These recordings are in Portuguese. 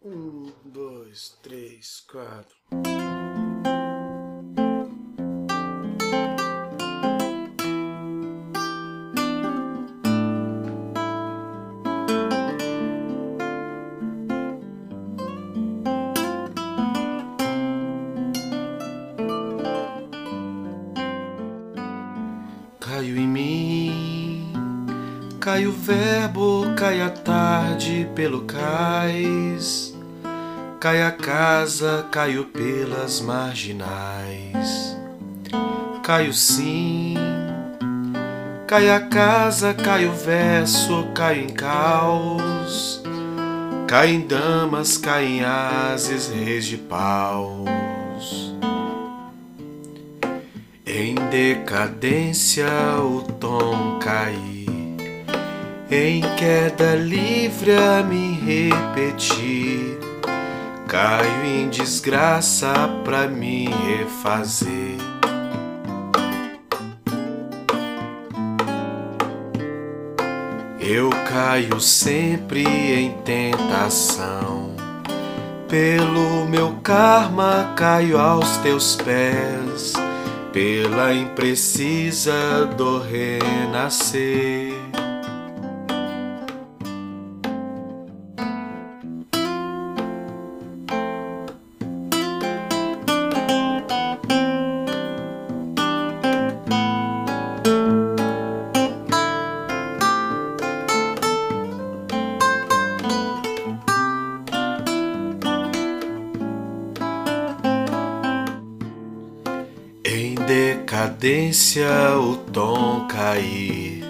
Um, dois, três, quatro. Caio em mim, cai o verbo, cai a tarde pelo cais, cai a casa, caio pelas marginais, caio sim, cai a casa, cai o verso, cai em caos, cai em damas, cai em ases, reis de paus. Em decadência o tom cair, em queda livre a me repetir, caio em desgraça pra me refazer. Eu caio sempre em tentação. Pelo meu karma caio aos teus pés pela imprecisa do renascer. Decadência o tom cair,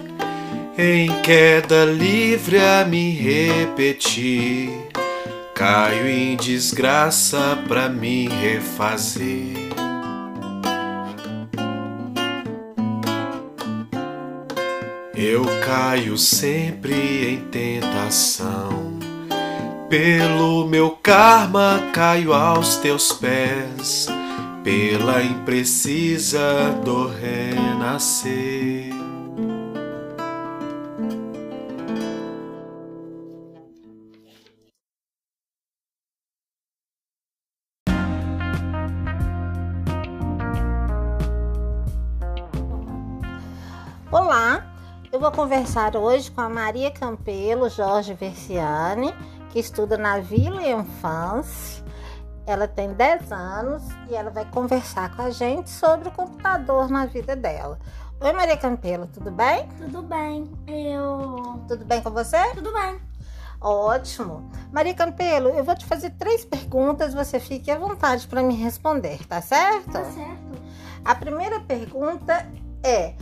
em queda livre a me repetir, caio em desgraça pra me refazer. Eu caio sempre em tentação. Pelo meu karma caio aos teus pés pela imprecisa do renascer. Olá, eu vou conversar hoje com a Maria Campelo Jorge Versiani, que estuda na Vila Enfance. Ela tem 10 anos e ela vai conversar com a gente sobre o computador na vida dela. Oi, Maria Campelo, tudo bem? Tudo bem. Eu. Tudo bem com você? Tudo bem. Ótimo. Maria Campelo, eu vou te fazer três perguntas, você fique à vontade para me responder, tá certo? Tá certo. A primeira pergunta é: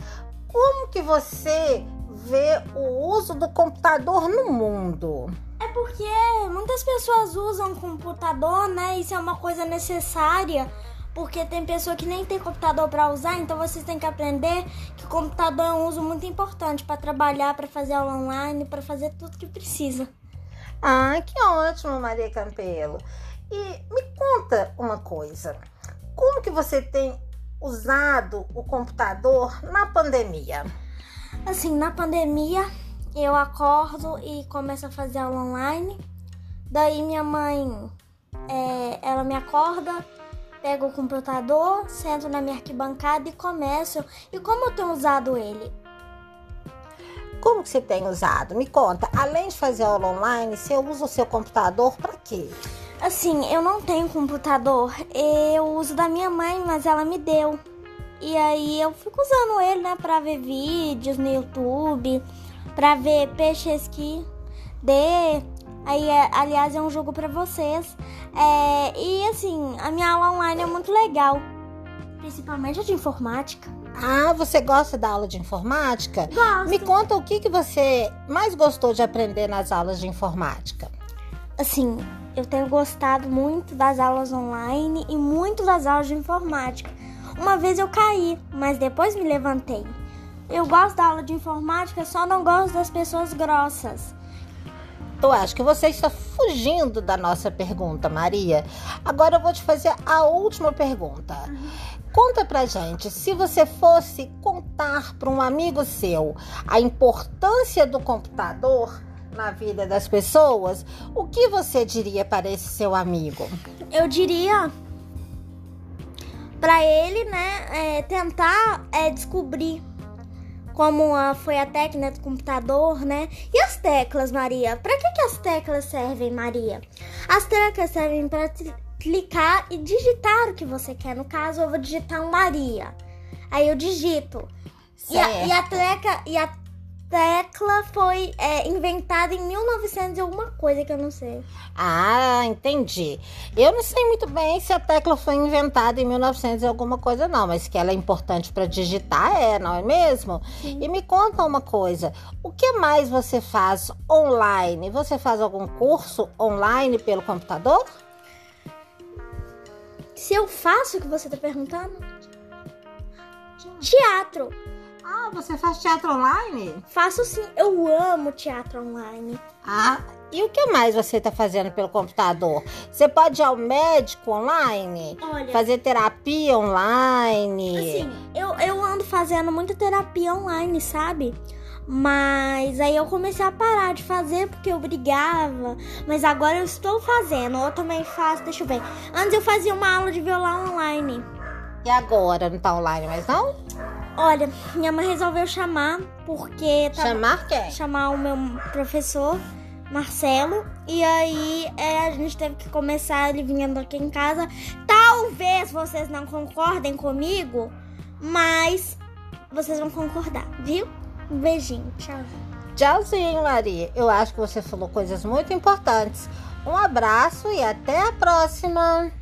como que você vê o uso do computador no mundo? É porque muitas pessoas usam computador, né? Isso é uma coisa necessária. Porque tem pessoa que nem tem computador para usar, então vocês têm que aprender que o computador é um uso muito importante para trabalhar, para fazer aula online, para fazer tudo que precisa. Ah, que ótimo, Maria Campelo. E me conta uma coisa. Como que você tem usado o computador na pandemia? Assim, na pandemia, eu acordo e começo a fazer aula online. Daí minha mãe, é, ela me acorda, pego o computador, sento na minha arquibancada e começo. E como eu tenho usado ele? Como que você tem usado? Me conta. Além de fazer aula online, você usa o seu computador para quê? Assim, eu não tenho computador. Eu uso da minha mãe, mas ela me deu. E aí eu fico usando ele, né, pra ver vídeos no YouTube, pra ver peixes que dê. Aí, é, aliás, é um jogo pra vocês. É, e assim, a minha aula online é muito legal. Principalmente a de informática. Ah, você gosta da aula de informática? Gosto. Me conta o que, que você mais gostou de aprender nas aulas de informática. Assim, eu tenho gostado muito das aulas online e muito das aulas de informática. Uma vez eu caí, mas depois me levantei. Eu gosto da aula de informática, só não gosto das pessoas grossas. Eu acho que você está fugindo da nossa pergunta, Maria. Agora eu vou te fazer a última pergunta. Conta pra gente, se você fosse contar para um amigo seu a importância do computador na vida das pessoas, o que você diria para esse seu amigo? Eu diria para ele, né, é, tentar é, descobrir como a, foi a técnica do computador, né? E as teclas, Maria? Para que, que as teclas servem, Maria? As teclas servem para clicar e digitar o que você quer. No caso, eu vou digitar um Maria. Aí eu digito. E a, e a, tecla, e a tecla foi é, inventada em 1900 e alguma coisa que eu não sei. Ah, entendi. Eu não sei muito bem se a tecla foi inventada em 1900 e alguma coisa não, mas que ela é importante para digitar é, não é mesmo? Sim. E me conta uma coisa, o que mais você faz online? Você faz algum curso online pelo computador? Se eu faço o que você está perguntando? Teatro. Ah, você faz teatro online? Faço sim, eu amo teatro online. Ah, e o que mais você está fazendo pelo computador? Você pode ir ao médico online? Olha, fazer terapia online? Assim, eu, eu ando fazendo muita terapia online, sabe? Mas aí eu comecei a parar de fazer porque eu brigava. Mas agora eu estou fazendo. Eu também faço, deixa eu ver. Antes eu fazia uma aula de violão online. E agora? Não tá online mais não? Olha, minha mãe resolveu chamar porque. Chamar quem? Chamar o meu professor, Marcelo. E aí é, a gente teve que começar ele vindo aqui em casa. Talvez vocês não concordem comigo, mas vocês vão concordar, viu? Um beijinho, tchau. Tchauzinho, Maria. Eu acho que você falou coisas muito importantes. Um abraço e até a próxima.